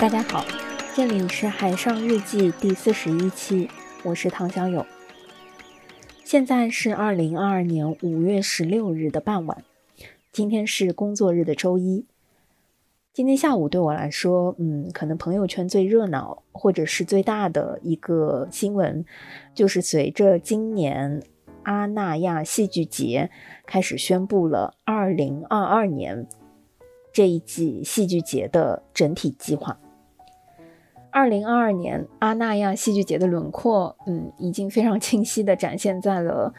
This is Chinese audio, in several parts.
大家好，这里是《海上日记》第四十一期，我是唐小友。现在是二零二二年五月十六日的傍晚，今天是工作日的周一。今天下午对我来说，嗯，可能朋友圈最热闹或者是最大的一个新闻，就是随着今年阿那亚戏剧节开始宣布了二零二二年这一季戏剧节的整体计划。二零二二年阿那亚戏剧节的轮廓，嗯，已经非常清晰地展现在了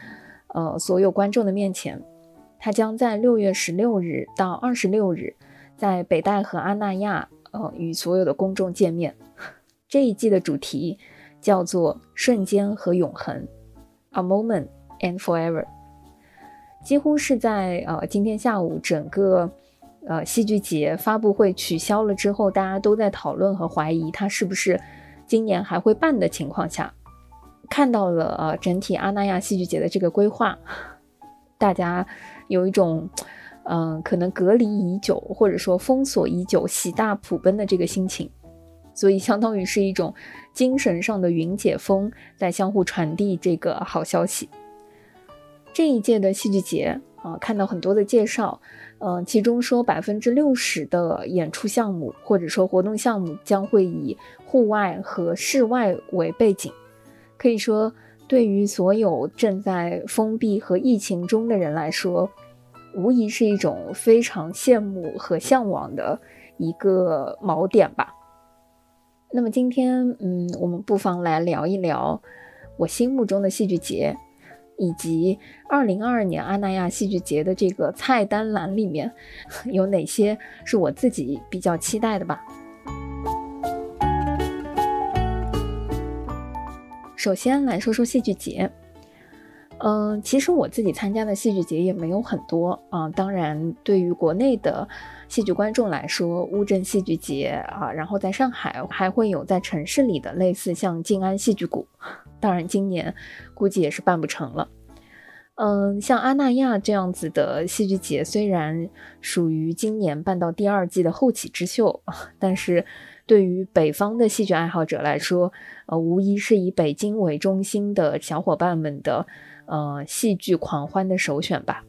呃所有观众的面前。它将在六月十六日到二十六日，在北戴河阿那亚，呃，与所有的公众见面。这一季的主题叫做“瞬间和永恒 ”，A Moment and Forever。几乎是在呃今天下午整个。呃，戏剧节发布会取消了之后，大家都在讨论和怀疑它是不是今年还会办的情况下，看到了呃整体阿那亚戏剧节的这个规划，大家有一种嗯可能隔离已久或者说封锁已久、喜大普奔的这个心情，所以相当于是一种精神上的云解封，在相互传递这个好消息。这一届的戏剧节啊，看到很多的介绍。嗯，其中说百分之六十的演出项目或者说活动项目将会以户外和室外为背景，可以说对于所有正在封闭和疫情中的人来说，无疑是一种非常羡慕和向往的一个锚点吧。那么今天，嗯，我们不妨来聊一聊我心目中的戏剧节。以及二零二二年阿那亚戏剧节的这个菜单栏里面 有哪些是我自己比较期待的吧？首先来说说戏剧节，嗯，其实我自己参加的戏剧节也没有很多啊。当然，对于国内的戏剧观众来说，乌镇戏剧节啊，然后在上海还会有在城市里的类似像静安戏剧谷。当然，今年估计也是办不成了。嗯，像阿那亚这样子的戏剧节，虽然属于今年办到第二季的后起之秀，但是对于北方的戏剧爱好者来说，呃，无疑是以北京为中心的小伙伴们的呃戏剧狂欢的首选吧。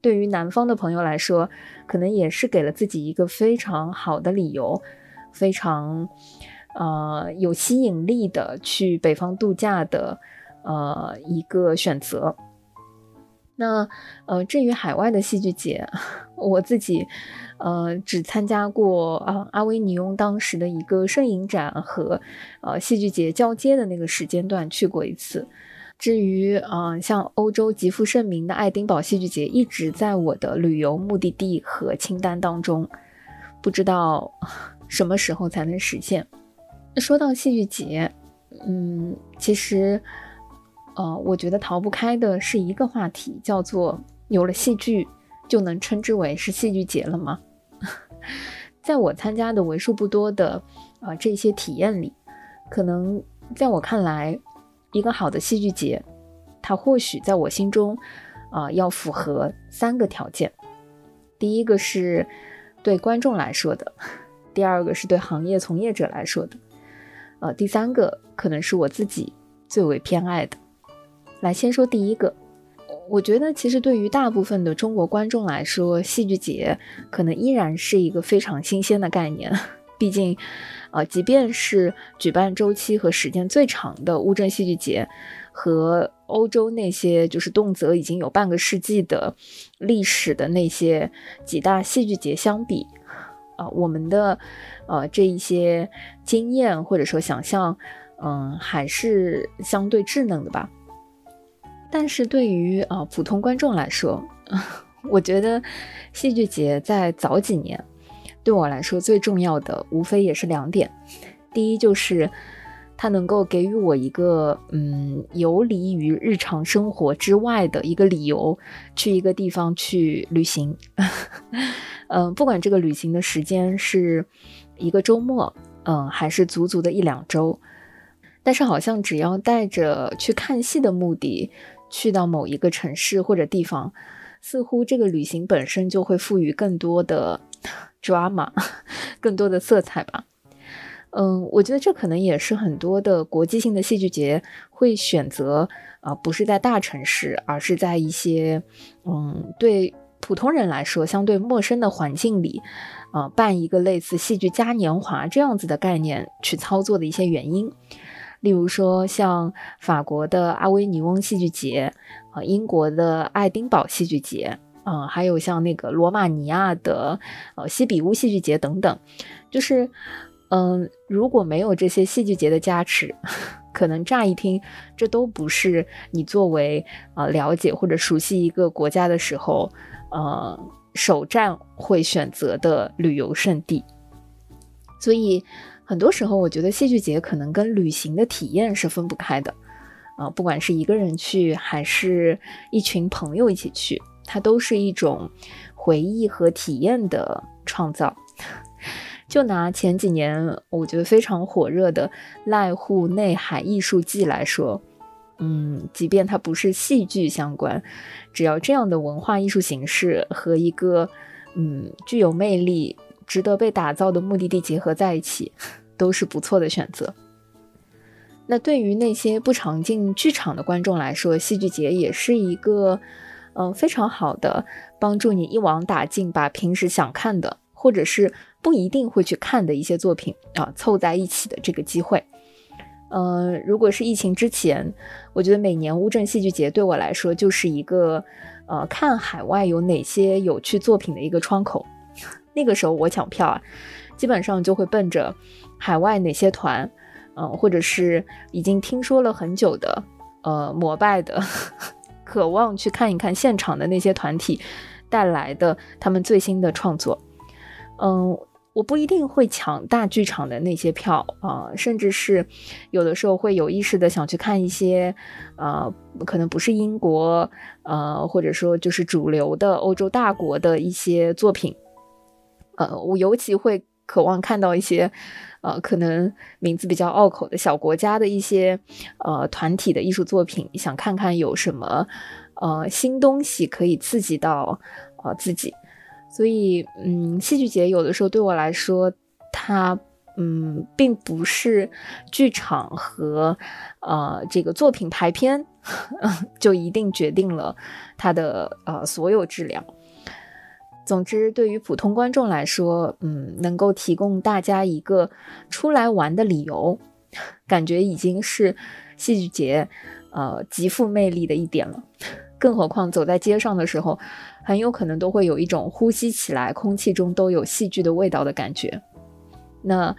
对于南方的朋友来说，可能也是给了自己一个非常好的理由，非常。呃，有吸引力的去北方度假的，呃，一个选择。那呃，至于海外的戏剧节，我自己呃只参加过啊阿维尼翁当时的一个摄影展和呃戏剧节交接的那个时间段去过一次。至于嗯，像欧洲极负盛名的爱丁堡戏剧节，一直在我的旅游目的地和清单当中，不知道什么时候才能实现。说到戏剧节，嗯，其实，呃，我觉得逃不开的是一个话题，叫做有了戏剧就能称之为是戏剧节了吗？在我参加的为数不多的啊这些体验里，可能在我看来，一个好的戏剧节，它或许在我心中啊要符合三个条件。第一个是对观众来说的，第二个是对行业从业者来说的。呃，第三个可能是我自己最为偏爱的。来，先说第一个，我觉得其实对于大部分的中国观众来说，戏剧节可能依然是一个非常新鲜的概念。毕竟，呃，即便是举办周期和时间最长的乌镇戏剧节，和欧洲那些就是动辄已经有半个世纪的历史的那些几大戏剧节相比，啊，我们的。呃，这一些经验或者说想象，嗯，还是相对稚嫩的吧。但是对于啊普通观众来说，我觉得戏剧节在早几年对我来说最重要的，无非也是两点。第一就是它能够给予我一个嗯游离于日常生活之外的一个理由，去一个地方去旅行。嗯，不管这个旅行的时间是。一个周末，嗯，还是足足的一两周，但是好像只要带着去看戏的目的，去到某一个城市或者地方，似乎这个旅行本身就会赋予更多的 drama，更多的色彩吧。嗯，我觉得这可能也是很多的国际性的戏剧节会选择啊，不是在大城市，而是在一些嗯对普通人来说相对陌生的环境里，啊，办一个类似戏剧嘉年华这样子的概念去操作的一些原因。例如说，像法国的阿维尼翁戏剧节，啊，英国的爱丁堡戏剧节，嗯，还有像那个罗马尼亚的呃西比乌戏剧节等等，就是。嗯，如果没有这些戏剧节的加持，可能乍一听，这都不是你作为啊了解或者熟悉一个国家的时候，呃，首站会选择的旅游胜地。所以，很多时候我觉得戏剧节可能跟旅行的体验是分不开的，啊，不管是一个人去，还是一群朋友一起去，它都是一种回忆和体验的创造。就拿前几年我觉得非常火热的濑户内海艺术季来说，嗯，即便它不是戏剧相关，只要这样的文化艺术形式和一个嗯具有魅力、值得被打造的目的地结合在一起，都是不错的选择。那对于那些不常进剧场的观众来说，戏剧节也是一个嗯非常好的帮助你一网打尽，把平时想看的或者是。不一定会去看的一些作品啊，凑在一起的这个机会，呃，如果是疫情之前，我觉得每年乌镇戏剧节对我来说就是一个呃看海外有哪些有趣作品的一个窗口。那个时候我抢票啊，基本上就会奔着海外哪些团，嗯，或者是已经听说了很久的呃膜拜的，渴望去看一看现场的那些团体带来的他们最新的创作，嗯。我不一定会抢大剧场的那些票啊，甚至是有的时候会有意识的想去看一些，呃，可能不是英国，呃，或者说就是主流的欧洲大国的一些作品，呃，我尤其会渴望看到一些，呃，可能名字比较拗口的小国家的一些，呃，团体的艺术作品，想看看有什么，呃，新东西可以刺激到，呃，自己。所以，嗯，戏剧节有的时候对我来说，它，嗯，并不是剧场和，呃，这个作品排片 就一定决定了它的呃所有质量。总之，对于普通观众来说，嗯，能够提供大家一个出来玩的理由，感觉已经是戏剧节，呃，极富魅力的一点了。更何况走在街上的时候。很有可能都会有一种呼吸起来空气中都有戏剧的味道的感觉。那，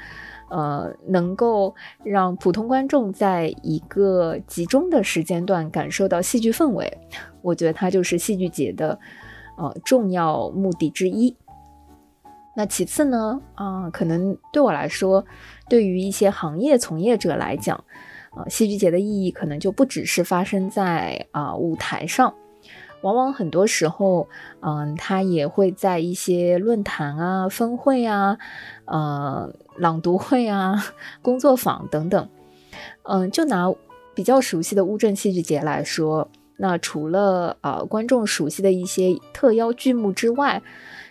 呃，能够让普通观众在一个集中的时间段感受到戏剧氛围，我觉得它就是戏剧节的，呃，重要目的之一。那其次呢，啊，可能对我来说，对于一些行业从业者来讲，啊，戏剧节的意义可能就不只是发生在啊舞台上。往往很多时候，嗯，他也会在一些论坛啊、分会啊、呃、朗读会啊、工作坊等等，嗯，就拿比较熟悉的乌镇戏剧节来说，那除了呃观众熟悉的一些特邀剧目之外，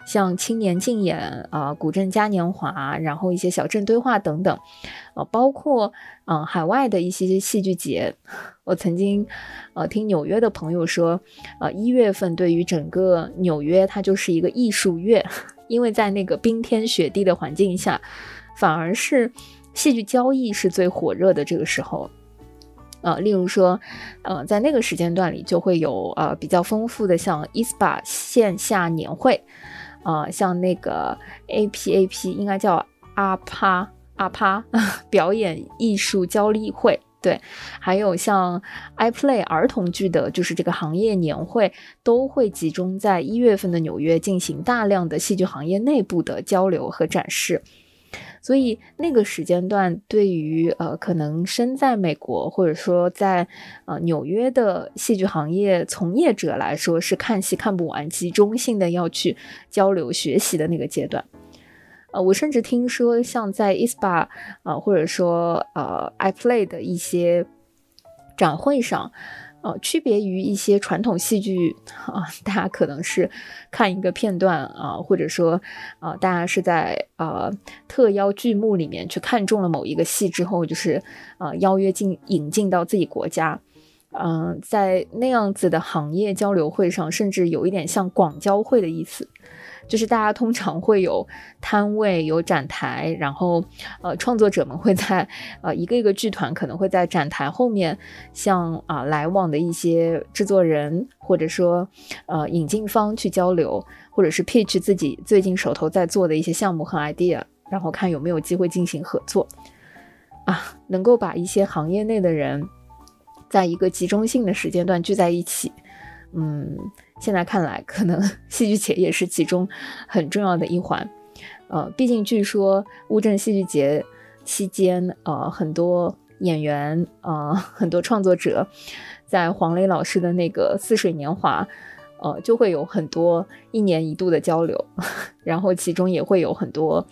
像青年竞演啊、古镇嘉年华，然后一些小镇对话等等，呃，包括嗯海外的一些戏剧节，我曾经呃听纽约的朋友说，呃一月份对于整个纽约它就是一个艺术月，因为在那个冰天雪地的环境下，反而是戏剧交易是最火热的这个时候，呃，例如说，呃在那个时间段里就会有呃比较丰富的像 ISPA 线下年会。呃，像那个 A P A P 应该叫阿帕阿帕 表演艺术交流会，对，还有像 I Play 儿童剧的，就是这个行业年会，都会集中在一月份的纽约进行大量的戏剧行业内部的交流和展示。所以那个时间段，对于呃可能身在美国或者说在呃纽约的戏剧行业从业者来说，是看戏看不完、集中性的要去交流学习的那个阶段。呃，我甚至听说，像在 ISPA 啊，或者说呃 iPlay 的一些展会上，呃，区别于一些传统戏剧啊，大家可能是看一个片段啊，或者说啊，大家是在呃特邀剧目里面去看中了某一个戏之后，就是啊邀约进引进到自己国家。嗯，在那样子的行业交流会上，甚至有一点像广交会的意思，就是大家通常会有摊位、有展台，然后呃，创作者们会在呃一个一个剧团可能会在展台后面向啊来往的一些制作人或者说呃引进方去交流，或者是 pitch 自己最近手头在做的一些项目和 idea，然后看有没有机会进行合作啊，能够把一些行业内的人。在一个集中性的时间段聚在一起，嗯，现在看来，可能 戏剧节也是其中很重要的一环。呃，毕竟据说乌镇戏剧节期间，呃，很多演员，呃，很多创作者，在黄磊老师的那个《似水年华》，呃，就会有很多一年一度的交流，然后其中也会有很多，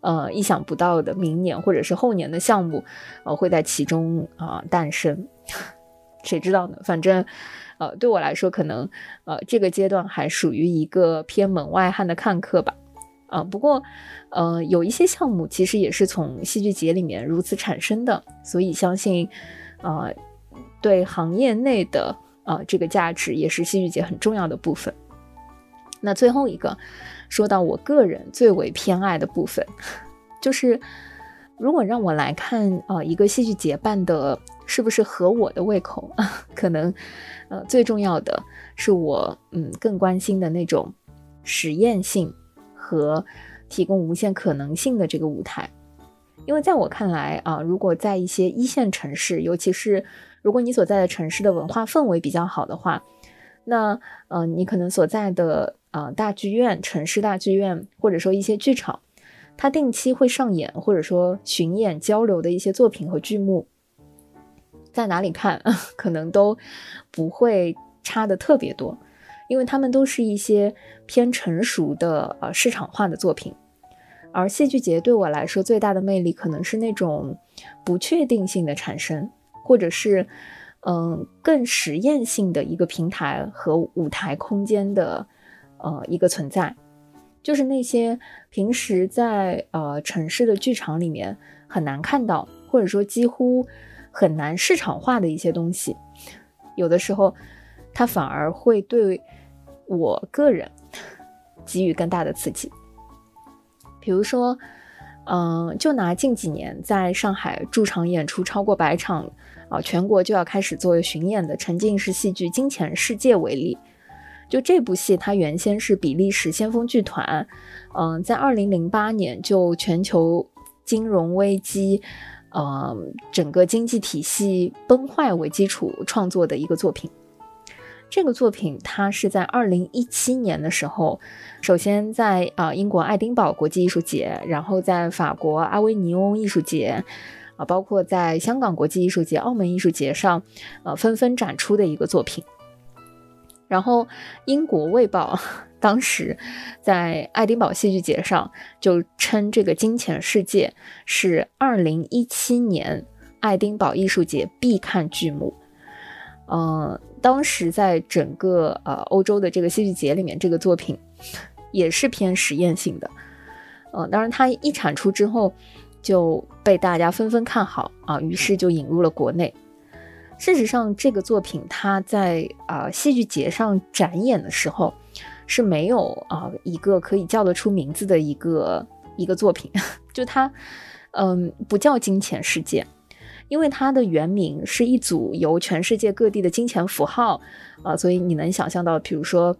呃，意想不到的明年或者是后年的项目，呃，会在其中啊诞生。谁知道呢？反正，呃，对我来说，可能，呃，这个阶段还属于一个偏门外汉的看客吧。啊，不过，呃，有一些项目其实也是从戏剧节里面如此产生的，所以相信，呃，对行业内的啊这个价值也是戏剧节很重要的部分。那最后一个，说到我个人最为偏爱的部分，就是。如果让我来看，呃，一个戏剧节办的是不是合我的胃口，可能，呃，最重要的是我，嗯，更关心的那种实验性和提供无限可能性的这个舞台。因为在我看来，啊，如果在一些一线城市，尤其是如果你所在的城市的文化氛围比较好的话，那，呃，你可能所在的，呃，大剧院、城市大剧院，或者说一些剧场。他定期会上演或者说巡演交流的一些作品和剧目，在哪里看 可能都不会差的特别多，因为他们都是一些偏成熟的呃市场化的作品。而戏剧节对我来说最大的魅力可能是那种不确定性的产生，或者是嗯更实验性的一个平台和舞台空间的呃一个存在。就是那些平时在呃城市的剧场里面很难看到，或者说几乎很难市场化的一些东西，有的时候它反而会对我个人给予更大的刺激。比如说，嗯，就拿近几年在上海驻场演出超过百场，啊，全国就要开始做巡演的沉浸式戏剧《金钱世界》为例。就这部戏，它原先是比利时先锋剧团，嗯，在二零零八年就全球金融危机，呃，整个经济体系崩坏为基础创作的一个作品。这个作品它是在二零一七年的时候，首先在啊英国爱丁堡国际艺术节，然后在法国阿维尼翁艺术节，啊，包括在香港国际艺术节、澳门艺术节上，呃，纷纷展出的一个作品。然后，英国《卫报》当时在爱丁堡戏剧节上就称这个《金钱世界》是2017年爱丁堡艺术节必看剧目。嗯，当时在整个呃欧洲的这个戏剧节里面，这个作品也是偏实验性的。嗯，当然它一产出之后就被大家纷纷看好啊，于是就引入了国内。事实上，这个作品它在啊戏剧节上展演的时候是没有啊一个可以叫得出名字的一个一个作品，就它嗯不叫《金钱世界》，因为它的原名是一组由全世界各地的金钱符号啊，所以你能想象到，比如说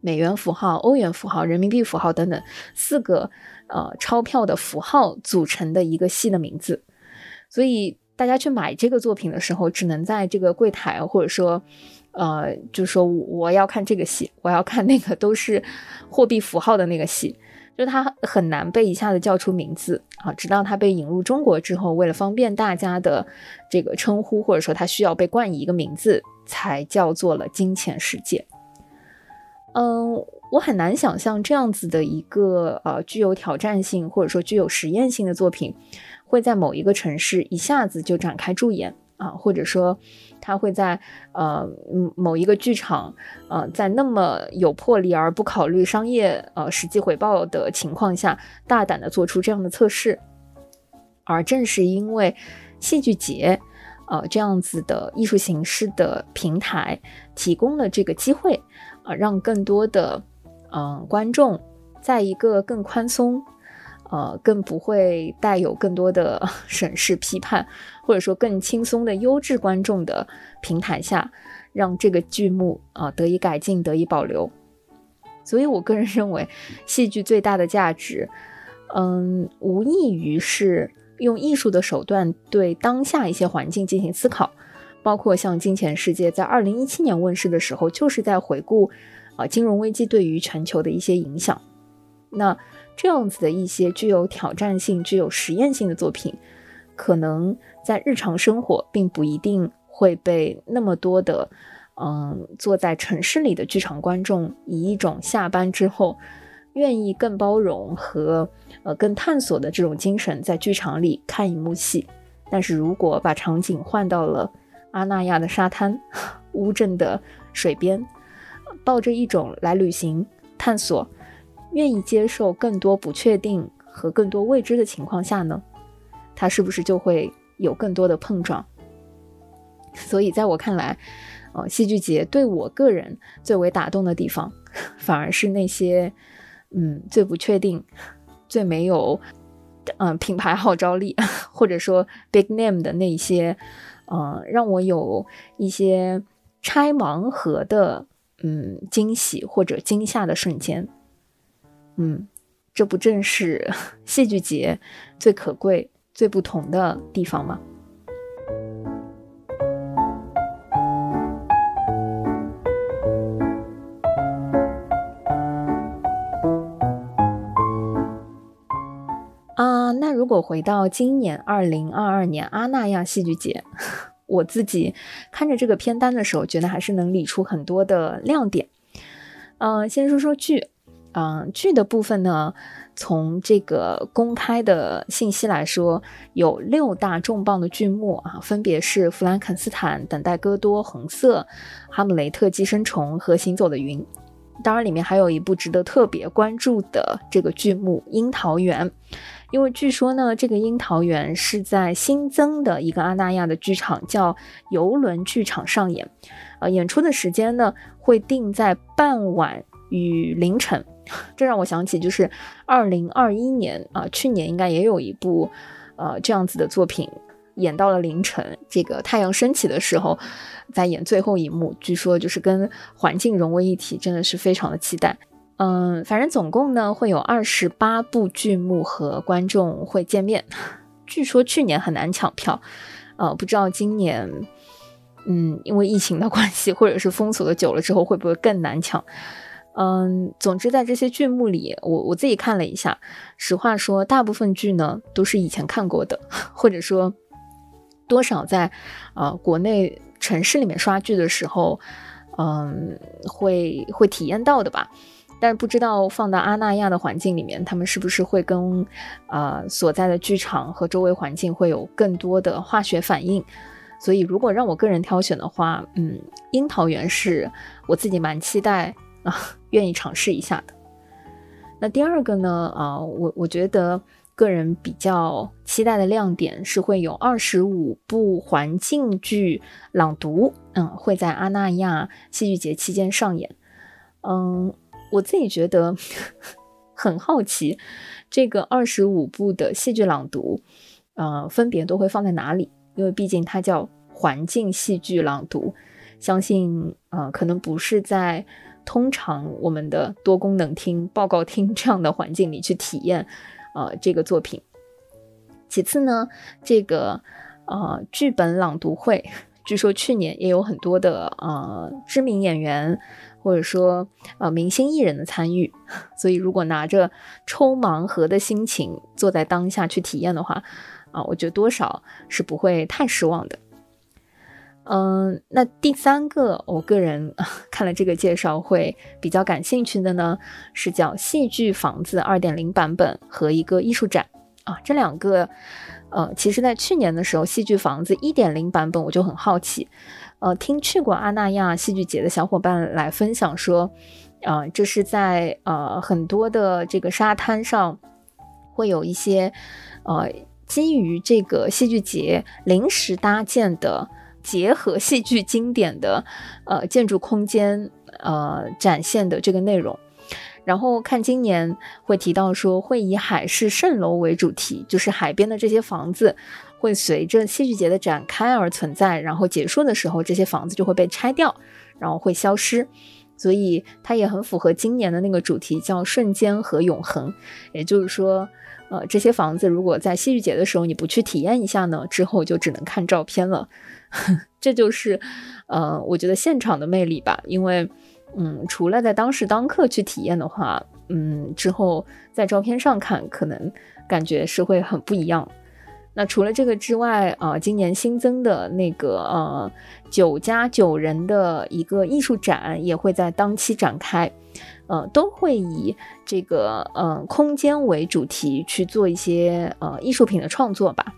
美元符号、欧元符号、人民币符号等等四个呃钞票的符号组成的一个戏的名字，所以。大家去买这个作品的时候，只能在这个柜台，或者说，呃，就说我要看这个戏，我要看那个都是货币符号的那个戏，就它很难被一下子叫出名字啊。直到它被引入中国之后，为了方便大家的这个称呼，或者说它需要被冠以一个名字，才叫做了《金钱世界》。嗯，我很难想象这样子的一个呃具有挑战性或者说具有实验性的作品。会在某一个城市一下子就展开驻演啊，或者说他会在呃某一个剧场，呃，在那么有魄力而不考虑商业呃实际回报的情况下，大胆的做出这样的测试。而正是因为戏剧节，呃这样子的艺术形式的平台，提供了这个机会，让更多的嗯观众在一个更宽松。呃，更不会带有更多的 审视批判，或者说更轻松的优质观众的平台下，让这个剧目啊得以改进，得以保留。所以我个人认为，戏剧最大的价值，嗯，无异于是用艺术的手段对当下一些环境进行思考，包括像《金钱世界》在二零一七年问世的时候，就是在回顾啊金融危机对于全球的一些影响。那。这样子的一些具有挑战性、具有实验性的作品，可能在日常生活并不一定会被那么多的，嗯，坐在城市里的剧场观众以一种下班之后愿意更包容和呃更探索的这种精神在剧场里看一幕戏。但是如果把场景换到了阿那亚的沙滩、乌镇的水边，抱着一种来旅行、探索。愿意接受更多不确定和更多未知的情况下呢，他是不是就会有更多的碰撞？所以在我看来，呃，戏剧节对我个人最为打动的地方，反而是那些嗯最不确定、最没有嗯品牌号召力 或者说 big name 的那些，嗯，让我有一些拆盲盒的嗯惊喜或者惊吓的瞬间。嗯，这不正是 戏剧节最可贵、最不同的地方吗？那如果回到今年二零二二年阿那亚戏剧节，我自己看着这个片单的时候，觉得还是能理出很多的亮点。嗯，先说说剧。嗯，剧的部分呢，从这个公开的信息来说，有六大重磅的剧目啊，分别是《弗兰肯斯坦》《等待戈多》《红色》《哈姆雷特》《寄生虫》和《行走的云》。当然，里面还有一部值得特别关注的这个剧目《樱桃园》，因为据说呢，这个《樱桃园》是在新增的一个阿那亚的剧场，叫游轮剧场上演。呃，演出的时间呢，会定在傍晚与凌晨。这让我想起，就是二零二一年啊，去年应该也有一部，呃，这样子的作品，演到了凌晨，这个太阳升起的时候，在演最后一幕，据说就是跟环境融为一体，真的是非常的期待。嗯，反正总共呢会有二十八部剧目和观众会见面。据说去年很难抢票，呃，不知道今年，嗯，因为疫情的关系，或者是封锁的久了之后，会不会更难抢？嗯，总之在这些剧目里，我我自己看了一下，实话说，大部分剧呢都是以前看过的，或者说多少在呃国内城市里面刷剧的时候，嗯，会会体验到的吧。但是不知道放到阿那亚的环境里面，他们是不是会跟啊所在的剧场和周围环境会有更多的化学反应？所以如果让我个人挑选的话，嗯，樱桃园是我自己蛮期待。啊，愿意尝试一下的。那第二个呢？啊，我我觉得个人比较期待的亮点是会有二十五部环境剧朗读，嗯，会在阿那亚戏剧节期间上演。嗯，我自己觉得很好奇，这个二十五部的戏剧朗读，呃，分别都会放在哪里？因为毕竟它叫环境戏剧朗读，相信呃，可能不是在。通常我们的多功能厅、报告厅这样的环境里去体验，呃，这个作品。其次呢，这个呃剧本朗读会，据说去年也有很多的呃知名演员或者说呃明星艺人的参与，所以如果拿着抽盲盒的心情坐在当下去体验的话，啊，我觉得多少是不会太失望的。嗯，那第三个，我个人 看了这个介绍会比较感兴趣的呢，是叫《戏剧房子二点零版本》和一个艺术展。啊，这两个，呃，其实在去年的时候，戏剧房子一点零版本我就很好奇，呃，听去过阿那亚戏剧节的小伙伴来分享说，啊，这是在呃很多的这个沙滩上会有一些，呃，基于这个戏剧节临时搭建的，结合戏剧经典的呃建筑空间，呃展现的这个内容。然后看今年会提到说会以海市蜃楼为主题，就是海边的这些房子会随着戏剧节的展开而存在，然后结束的时候这些房子就会被拆掉，然后会消失，所以它也很符合今年的那个主题，叫瞬间和永恒。也就是说，呃，这些房子如果在戏剧节的时候你不去体验一下呢，之后就只能看照片了。这就是，呃，我觉得现场的魅力吧，因为。嗯，除了在当时当刻去体验的话，嗯，之后在照片上看，可能感觉是会很不一样。那除了这个之外，啊，今年新增的那个呃九加九人的一个艺术展也会在当期展开，呃，都会以这个呃空间为主题去做一些呃艺术品的创作吧。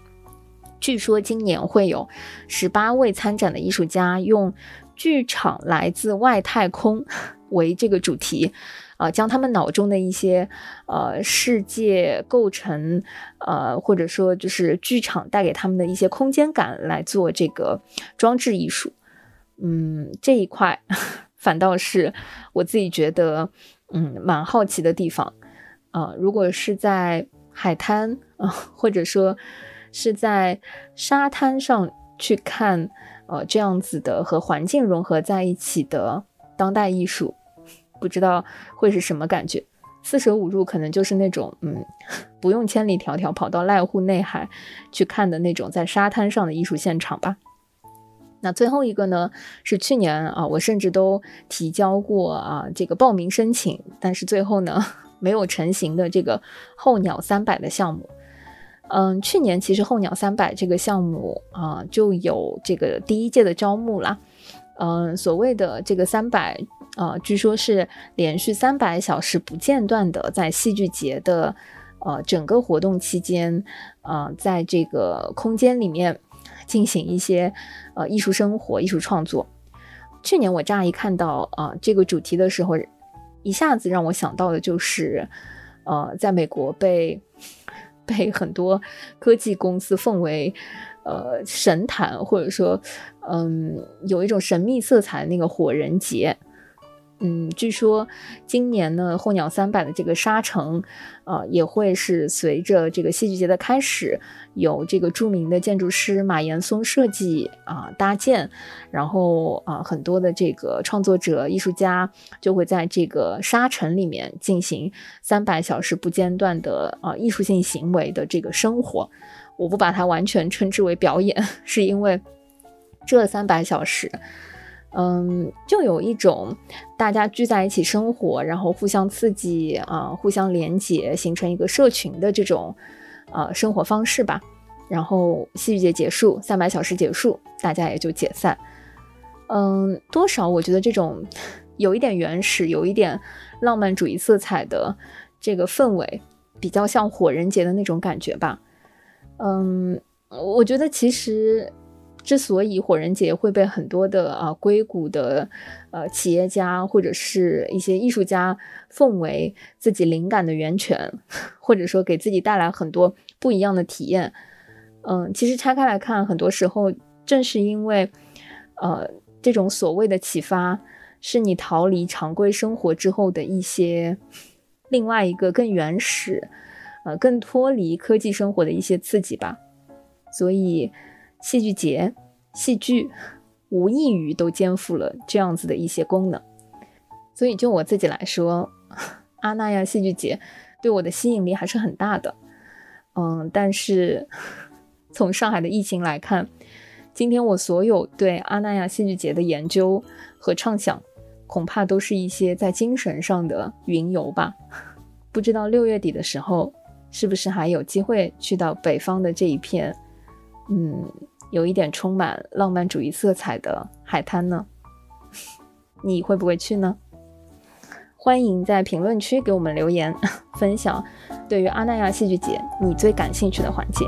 据说今年会有十八位参展的艺术家用。剧场来自外太空为这个主题，啊，将他们脑中的一些呃世界构成，呃，或者说就是剧场带给他们的一些空间感来做这个装置艺术。嗯，这一块 反倒是我自己觉得嗯蛮好奇的地方。啊，如果是在海滩啊，或者说是在沙滩上去看。呃，这样子的和环境融合在一起的当代艺术，不知道会是什么感觉。四舍五入，可能就是那种，嗯，不用千里迢迢跑到濑户内海去看的那种在沙滩上的艺术现场吧。那最后一个呢，是去年啊，我甚至都提交过啊这个报名申请，但是最后呢 没有成型的这个候鸟三百的项目。嗯，去年其实候鸟三百这个项目啊，就有这个第一届的招募啦。嗯，所谓的这个三百，呃，据说是连续三百小时不间断的在戏剧节的呃整个活动期间，呃，在这个空间里面进行一些呃艺术生活、艺术创作。去年我乍一看到啊这个主题的时候，一下子让我想到的就是，呃，在美国被。被很多科技公司奉为，呃，神坛，或者说，嗯，有一种神秘色彩的那个火人节。嗯，据说今年呢，候鸟三百的这个沙城，呃，也会是随着这个戏剧节的开始，由这个著名的建筑师马岩松设计啊搭建，然后啊很多的这个创作者、艺术家就会在这个沙城里面进行三百小时不间断的啊艺术性行为的这个生活。我不把它完全称之为表演，是因为这三百小时。嗯，就有一种大家聚在一起生活，然后互相刺激啊，互相连接，形成一个社群的这种呃生活方式吧。然后戏剧节结束，三百小时结束，大家也就解散。嗯，多少我觉得这种有一点原始、有一点浪漫主义色彩的这个氛围，比较像火人节的那种感觉吧。嗯，我觉得其实。之所以火人节会被很多的啊硅谷的呃企业家或者是一些艺术家奉为自己灵感的源泉，或者说给自己带来很多不一样的体验，嗯，其实拆开来看，很多时候正是因为呃这种所谓的启发，是你逃离常规生活之后的一些另外一个更原始，呃更脱离科技生活的一些刺激吧，所以。戏剧节，戏剧无异于都肩负了这样子的一些功能，所以就我自己来说，阿那亚戏剧节对我的吸引力还是很大的。嗯，但是从上海的疫情来看，今天我所有对阿那亚戏剧节的研究和畅想，恐怕都是一些在精神上的云游吧。不知道六月底的时候，是不是还有机会去到北方的这一片，嗯。有一点充满浪漫主义色彩的海滩呢，你会不会去呢？欢迎在评论区给我们留言，分享对于阿那亚戏剧节你最感兴趣的环节。